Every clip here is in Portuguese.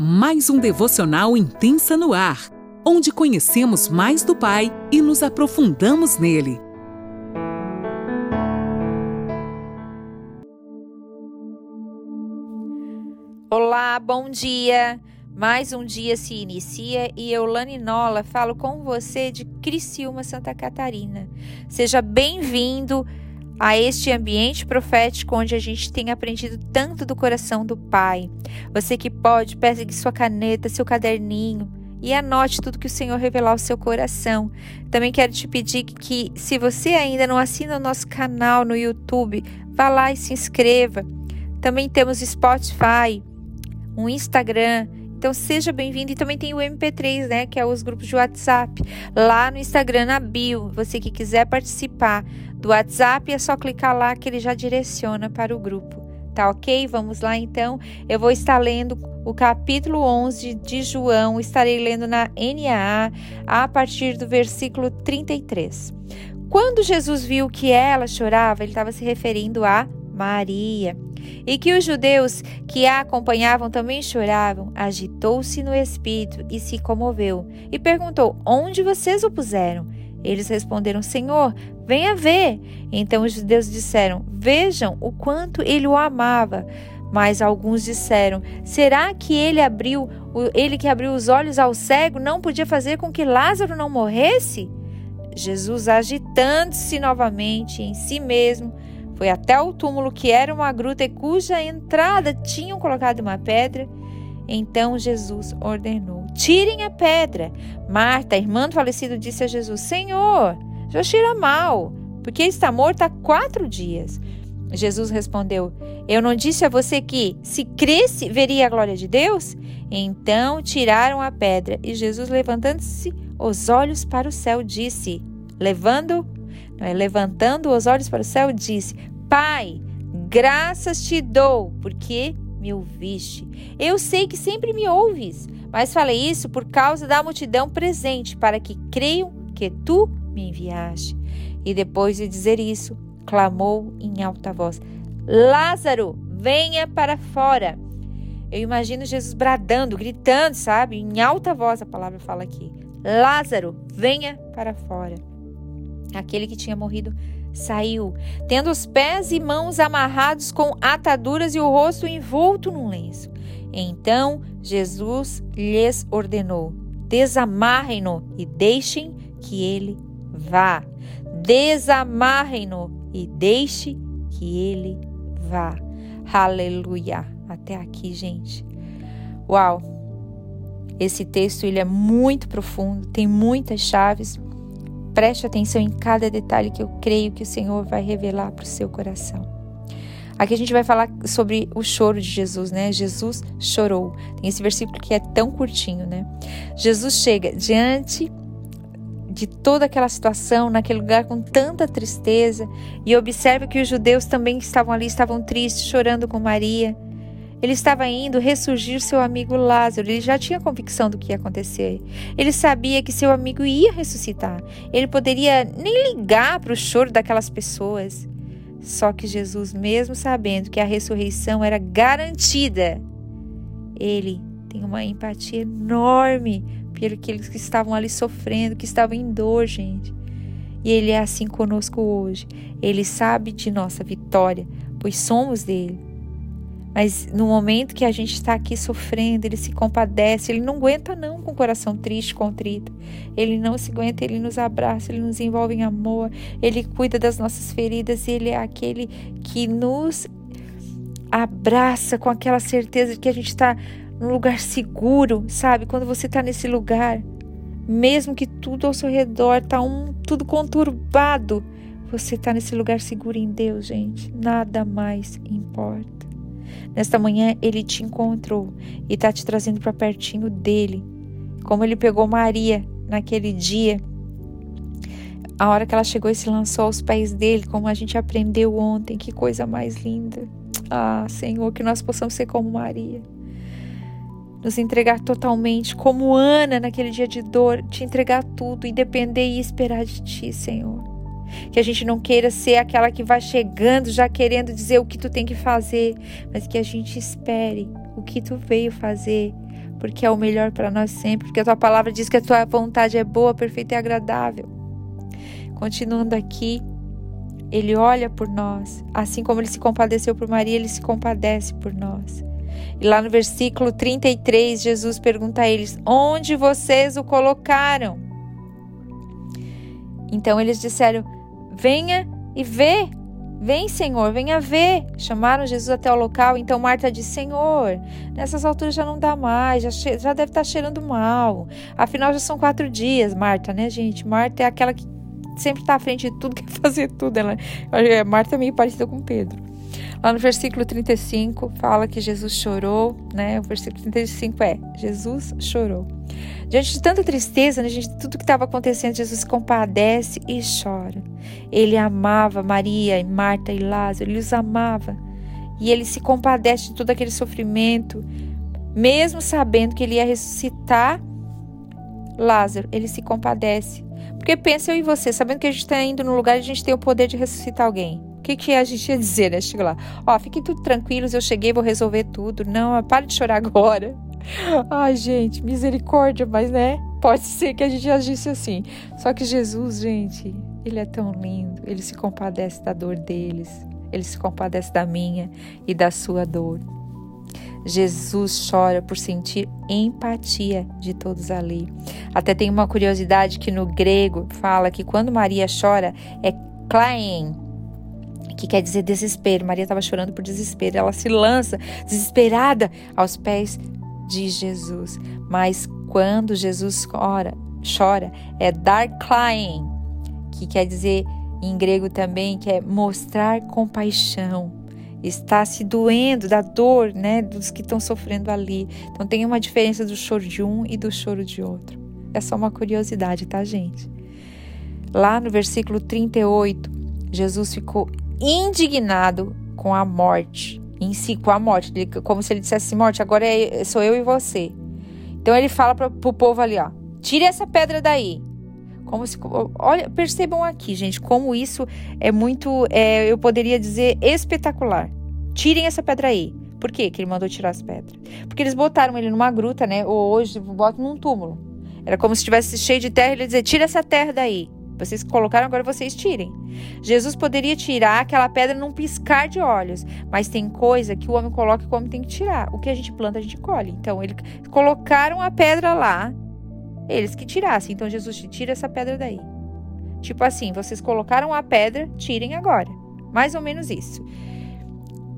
mais um devocional intensa no ar, onde conhecemos mais do Pai e nos aprofundamos nele. Olá, bom dia! Mais um dia se inicia e eu, Lani Nola, falo com você de Criciúma, Santa Catarina. Seja bem-vindo a este ambiente profético onde a gente tem aprendido tanto do coração do Pai. Você que pode, pegue sua caneta, seu caderninho e anote tudo que o Senhor revelar ao seu coração. Também quero te pedir que, se você ainda não assina o nosso canal no YouTube, vá lá e se inscreva. Também temos Spotify, um Instagram. Então seja bem-vindo e também tem o MP3, né, que é os grupos de WhatsApp, lá no Instagram na bio. Você que quiser participar, do WhatsApp, é só clicar lá que ele já direciona para o grupo. Tá ok? Vamos lá então. Eu vou estar lendo o capítulo 11 de João, estarei lendo na NAA a partir do versículo 33. Quando Jesus viu que ela chorava, ele estava se referindo a Maria, e que os judeus que a acompanhavam também choravam, agitou-se no espírito e se comoveu, e perguntou: Onde vocês o puseram? Eles responderam: Senhor, venha ver. Então os judeus disseram: Vejam o quanto ele o amava. Mas alguns disseram: Será que ele abriu, ele que abriu os olhos ao cego, não podia fazer com que Lázaro não morresse? Jesus, agitando-se novamente em si mesmo, foi até o túmulo que era uma gruta e cuja entrada tinham colocado uma pedra. Então Jesus ordenou: Tirem a pedra. Marta, irmã do falecido, disse a Jesus: Senhor, já cheira mal, porque está morto há quatro dias. Jesus respondeu: Eu não disse a você que, se cresce, veria a glória de Deus? Então tiraram a pedra e Jesus, levantando-se os olhos para o céu, disse: Levando, é, levantando os olhos para o céu, disse: Pai, graças te dou, porque me ouviste. Eu sei que sempre me ouves, mas falei isso por causa da multidão presente, para que creiam que tu me enviaste. E depois de dizer isso, clamou em alta voz: Lázaro, venha para fora. Eu imagino Jesus bradando, gritando, sabe? Em alta voz a palavra fala aqui: Lázaro, venha para fora. Aquele que tinha morrido saiu, tendo os pés e mãos amarrados com ataduras e o rosto envolto num lenço. Então Jesus lhes ordenou: desamarrem-no e deixem que ele vá. Desamarrem-no e deixe que ele vá. Aleluia. Até aqui, gente. Uau. Esse texto ele é muito profundo, tem muitas chaves Preste atenção em cada detalhe que eu creio que o Senhor vai revelar para o seu coração. Aqui a gente vai falar sobre o choro de Jesus, né? Jesus chorou. Tem esse versículo que é tão curtinho, né? Jesus chega diante de toda aquela situação, naquele lugar com tanta tristeza, e observa que os judeus também estavam ali estavam tristes, chorando com Maria. Ele estava indo ressurgir seu amigo Lázaro. Ele já tinha convicção do que ia acontecer. Ele sabia que seu amigo ia ressuscitar. Ele poderia nem ligar para o choro daquelas pessoas. Só que Jesus, mesmo sabendo que a ressurreição era garantida, ele tem uma empatia enorme por aqueles que estavam ali sofrendo, que estavam em dor, gente. E ele é assim conosco hoje. Ele sabe de nossa vitória, pois somos dele. Mas no momento que a gente está aqui sofrendo, ele se compadece, ele não aguenta não com o coração triste, contrito. Ele não se aguenta, ele nos abraça, ele nos envolve em amor, ele cuida das nossas feridas, ele é aquele que nos abraça com aquela certeza de que a gente está num lugar seguro, sabe? Quando você está nesse lugar, mesmo que tudo ao seu redor está um, tudo conturbado, você está nesse lugar seguro em Deus, gente. Nada mais importa. Nesta manhã ele te encontrou e está te trazendo para pertinho dele. Como ele pegou Maria naquele dia, a hora que ela chegou e se lançou aos pés dele, como a gente aprendeu ontem, que coisa mais linda. Ah, Senhor, que nós possamos ser como Maria. Nos entregar totalmente, como Ana naquele dia de dor, te entregar tudo e depender e esperar de ti, Senhor. Que a gente não queira ser aquela que vai chegando já querendo dizer o que tu tem que fazer, mas que a gente espere o que tu veio fazer, porque é o melhor para nós sempre, porque a tua palavra diz que a tua vontade é boa, perfeita e agradável. Continuando aqui, ele olha por nós, assim como ele se compadeceu por Maria, ele se compadece por nós. E lá no versículo 33, Jesus pergunta a eles: Onde vocês o colocaram? Então eles disseram: Venha e vê. Vem, Senhor, venha ver. Chamaram Jesus até o local. Então Marta disse: Senhor, nessas alturas já não dá mais, já, já deve estar cheirando mal. Afinal, já são quatro dias, Marta, né, gente? Marta é aquela que sempre está à frente de tudo, quer fazer tudo. Ela, Marta é meio parecida com Pedro. Lá no versículo 35 fala que Jesus chorou, né? O versículo 35 é: Jesus chorou. Diante de tanta tristeza, né, gente, tudo que estava acontecendo, Jesus compadece e chora. Ele amava Maria e Marta e Lázaro, ele os amava. E ele se compadece de todo aquele sofrimento, mesmo sabendo que ele ia ressuscitar Lázaro, ele se compadece. Porque pensa eu e você, sabendo que a gente está indo no lugar e a gente tem o poder de ressuscitar alguém que, que a gente ia dizer, né? Chega lá, ó, fiquem tudo tranquilos, eu cheguei, vou resolver tudo. Não, pare de chorar agora. Ai, gente, misericórdia, mas né? Pode ser que a gente agisse assim. Só que Jesus, gente, ele é tão lindo, ele se compadece da dor deles, ele se compadece da minha e da sua dor. Jesus chora por sentir empatia de todos ali. Até tem uma curiosidade que no grego fala que quando Maria chora é klaen, que quer dizer desespero. Maria estava chorando por desespero. Ela se lança desesperada aos pés de Jesus. Mas quando Jesus ora, chora, é dar klein, que quer dizer em grego também que é mostrar compaixão. Está se doendo da dor, né, dos que estão sofrendo ali. Então tem uma diferença do choro de um e do choro de outro. É só uma curiosidade, tá, gente? Lá no versículo 38, Jesus ficou indignado com a morte, em si, com a morte, como se ele dissesse morte, agora é, sou eu e você. Então ele fala para o povo ali, ó, tire essa pedra daí. Como se, olha, percebam aqui, gente, como isso é muito, é, eu poderia dizer, espetacular. Tirem essa pedra aí. Por quê que ele mandou tirar as pedras? Porque eles botaram ele numa gruta, né? Ou hoje botam num túmulo. Era como se estivesse cheio de terra e ele dizer: tira essa terra daí. Vocês colocaram, agora vocês tirem. Jesus poderia tirar aquela pedra num piscar de olhos, mas tem coisa que o homem coloca que o homem tem que tirar. O que a gente planta, a gente colhe. Então, eles colocaram a pedra lá, eles que tirassem. Então, Jesus tira essa pedra daí. Tipo assim, vocês colocaram a pedra, tirem agora. Mais ou menos isso.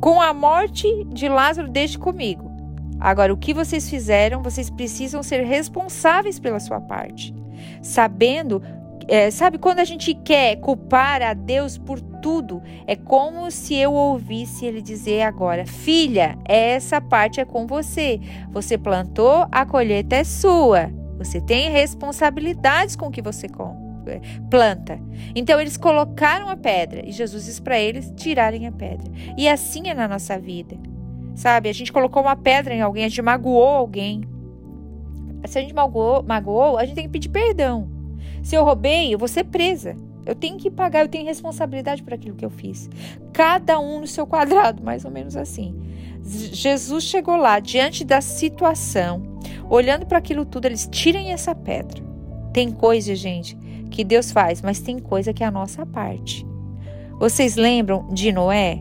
Com a morte de Lázaro, deixe comigo. Agora, o que vocês fizeram, vocês precisam ser responsáveis pela sua parte. Sabendo é, sabe, quando a gente quer culpar a Deus por tudo, é como se eu ouvisse ele dizer agora: Filha, essa parte é com você. Você plantou, a colheita é sua. Você tem responsabilidades com o que você é, planta. Então eles colocaram a pedra e Jesus disse para eles tirarem a pedra. E assim é na nossa vida. Sabe, a gente colocou uma pedra em alguém, a gente magoou alguém. Se a gente magoou, magoou a gente tem que pedir perdão. Se eu roubei, eu vou ser presa. Eu tenho que pagar, eu tenho responsabilidade por aquilo que eu fiz. Cada um no seu quadrado, mais ou menos assim. Jesus chegou lá, diante da situação, olhando para aquilo tudo, eles tirem essa pedra. Tem coisa, gente, que Deus faz, mas tem coisa que é a nossa parte. Vocês lembram de Noé?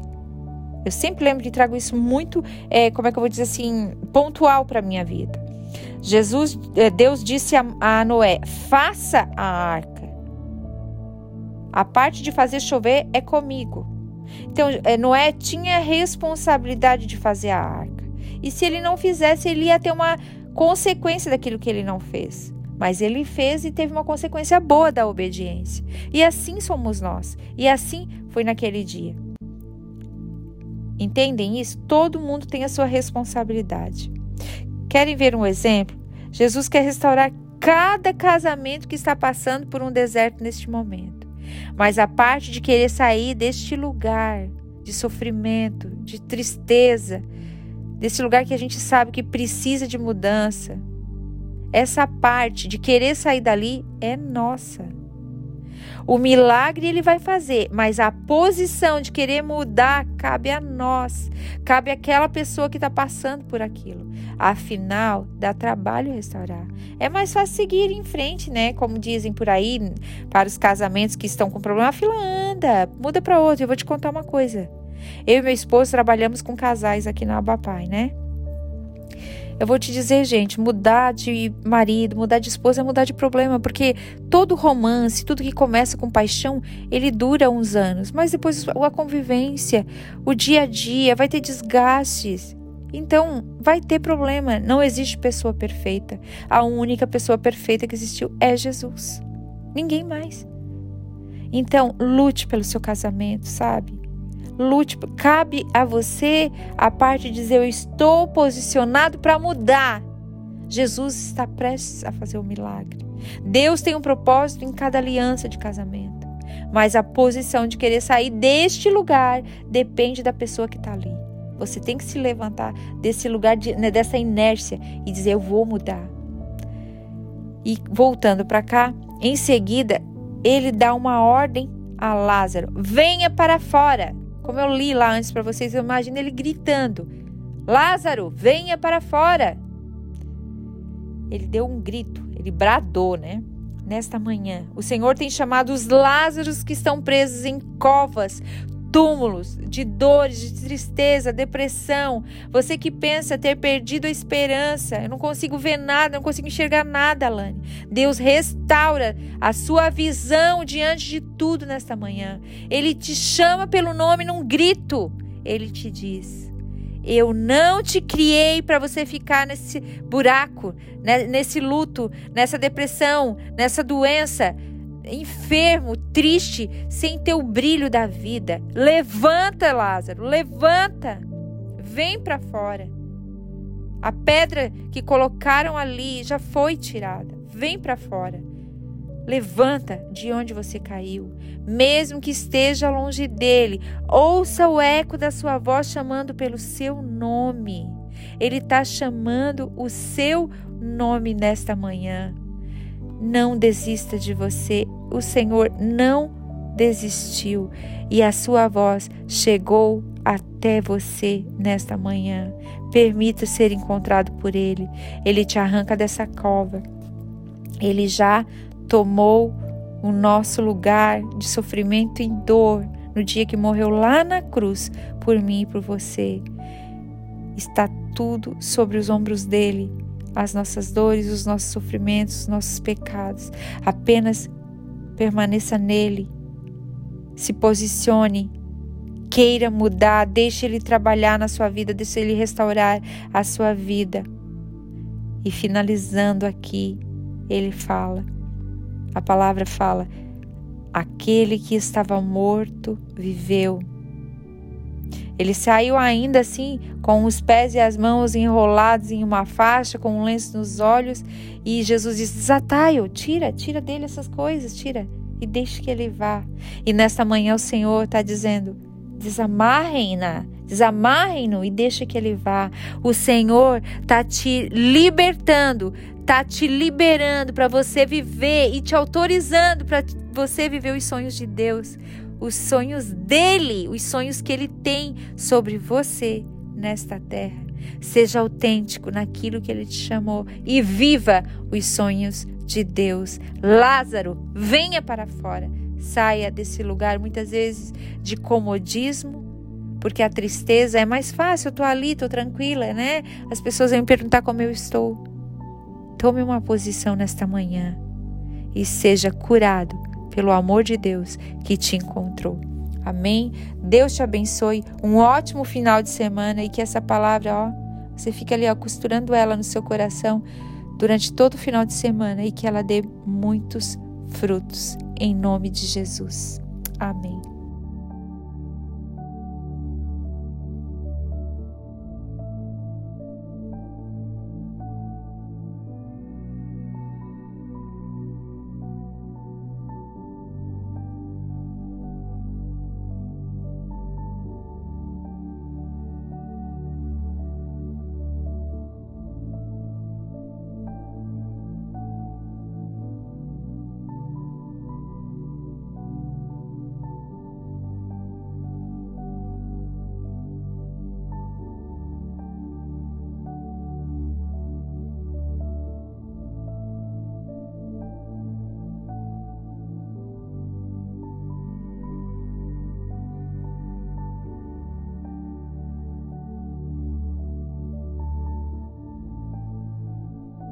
Eu sempre lembro que trago isso muito, é, como é que eu vou dizer assim, pontual para minha vida. Jesus, eh, Deus disse a, Noé: faça a arca. A parte de fazer chover é comigo. Então, eh, Noé tinha a responsabilidade de fazer a arca. E se ele não fizesse, ele ia ter uma consequência daquilo que ele não fez. Mas ele fez e teve uma consequência boa da obediência. E assim somos nós. E assim foi naquele dia. Entendem isso? Todo mundo tem a sua responsabilidade. Querem ver um exemplo? Jesus quer restaurar cada casamento que está passando por um deserto neste momento. Mas a parte de querer sair deste lugar de sofrimento, de tristeza, desse lugar que a gente sabe que precisa de mudança, essa parte de querer sair dali é nossa. O milagre ele vai fazer, mas a posição de querer mudar cabe a nós, cabe àquela pessoa que está passando por aquilo. Afinal, dá trabalho restaurar. É mais fácil seguir em frente, né? Como dizem por aí, para os casamentos que estão com problema, a fila anda, muda para outro. Eu vou te contar uma coisa. Eu e meu esposo trabalhamos com casais aqui na Abapai, né? Eu vou te dizer, gente, mudar de marido, mudar de esposa é mudar de problema, porque todo romance, tudo que começa com paixão, ele dura uns anos, mas depois a convivência, o dia a dia, vai ter desgastes. Então, vai ter problema. Não existe pessoa perfeita. A única pessoa perfeita que existiu é Jesus. Ninguém mais. Então, lute pelo seu casamento, sabe? Lute, cabe a você a parte de dizer: Eu estou posicionado para mudar. Jesus está prestes a fazer o milagre. Deus tem um propósito em cada aliança de casamento. Mas a posição de querer sair deste lugar depende da pessoa que está ali. Você tem que se levantar desse lugar, de, né, dessa inércia e dizer: Eu vou mudar. E voltando para cá, em seguida, ele dá uma ordem a Lázaro: Venha para fora. Como eu li lá antes para vocês, eu imagino ele gritando: Lázaro, venha para fora. Ele deu um grito, ele bradou, né? Nesta manhã, o Senhor tem chamado os Lázaros que estão presos em covas, túmulos de dores, de tristeza, depressão. Você que pensa ter perdido a esperança, eu não consigo ver nada, não consigo enxergar nada, Alane. Deus restaura a sua visão diante de tudo nesta manhã. Ele te chama pelo nome num grito. Ele te diz: eu não te criei para você ficar nesse buraco, né, nesse luto, nessa depressão, nessa doença enfermo, triste, sem ter o brilho da vida. Levanta, Lázaro, levanta. Vem para fora. A pedra que colocaram ali já foi tirada. Vem para fora. Levanta de onde você caiu, mesmo que esteja longe dele. Ouça o eco da sua voz chamando pelo seu nome. Ele está chamando o seu nome nesta manhã não desista de você. O Senhor não desistiu e a sua voz chegou até você nesta manhã. Permita ser encontrado por Ele. Ele te arranca dessa cova. Ele já tomou o nosso lugar de sofrimento e dor no dia que morreu lá na cruz por mim e por você. Está tudo sobre os ombros dele as nossas dores, os nossos sofrimentos, os nossos pecados. Apenas permaneça nele. Se posicione. Queira mudar, deixe ele trabalhar na sua vida, deixe ele restaurar a sua vida. E finalizando aqui, ele fala: a palavra fala, aquele que estava morto viveu ele saiu ainda assim, com os pés e as mãos enrolados em uma faixa, com um lenço nos olhos, e Jesus disse: Desatai-o, tira, tira dele essas coisas, tira, e deixe que ele vá. E nesta manhã o Senhor está dizendo: desamarrem-na, desamarrem-no e deixe que ele vá. O Senhor está te libertando, está te liberando para você viver e te autorizando para você viver os sonhos de Deus os sonhos dele, os sonhos que ele tem sobre você nesta terra. Seja autêntico naquilo que ele te chamou e viva os sonhos de Deus. Lázaro, venha para fora. Saia desse lugar muitas vezes de comodismo, porque a tristeza é mais fácil. Eu tô ali, tô tranquila, né? As pessoas vão me perguntar como eu estou. Tome uma posição nesta manhã e seja curado pelo amor de Deus que te encontrou. Amém? Deus te abençoe. Um ótimo final de semana e que essa palavra, ó, você fique ali ó, costurando ela no seu coração durante todo o final de semana e que ela dê muitos frutos. Em nome de Jesus. Amém.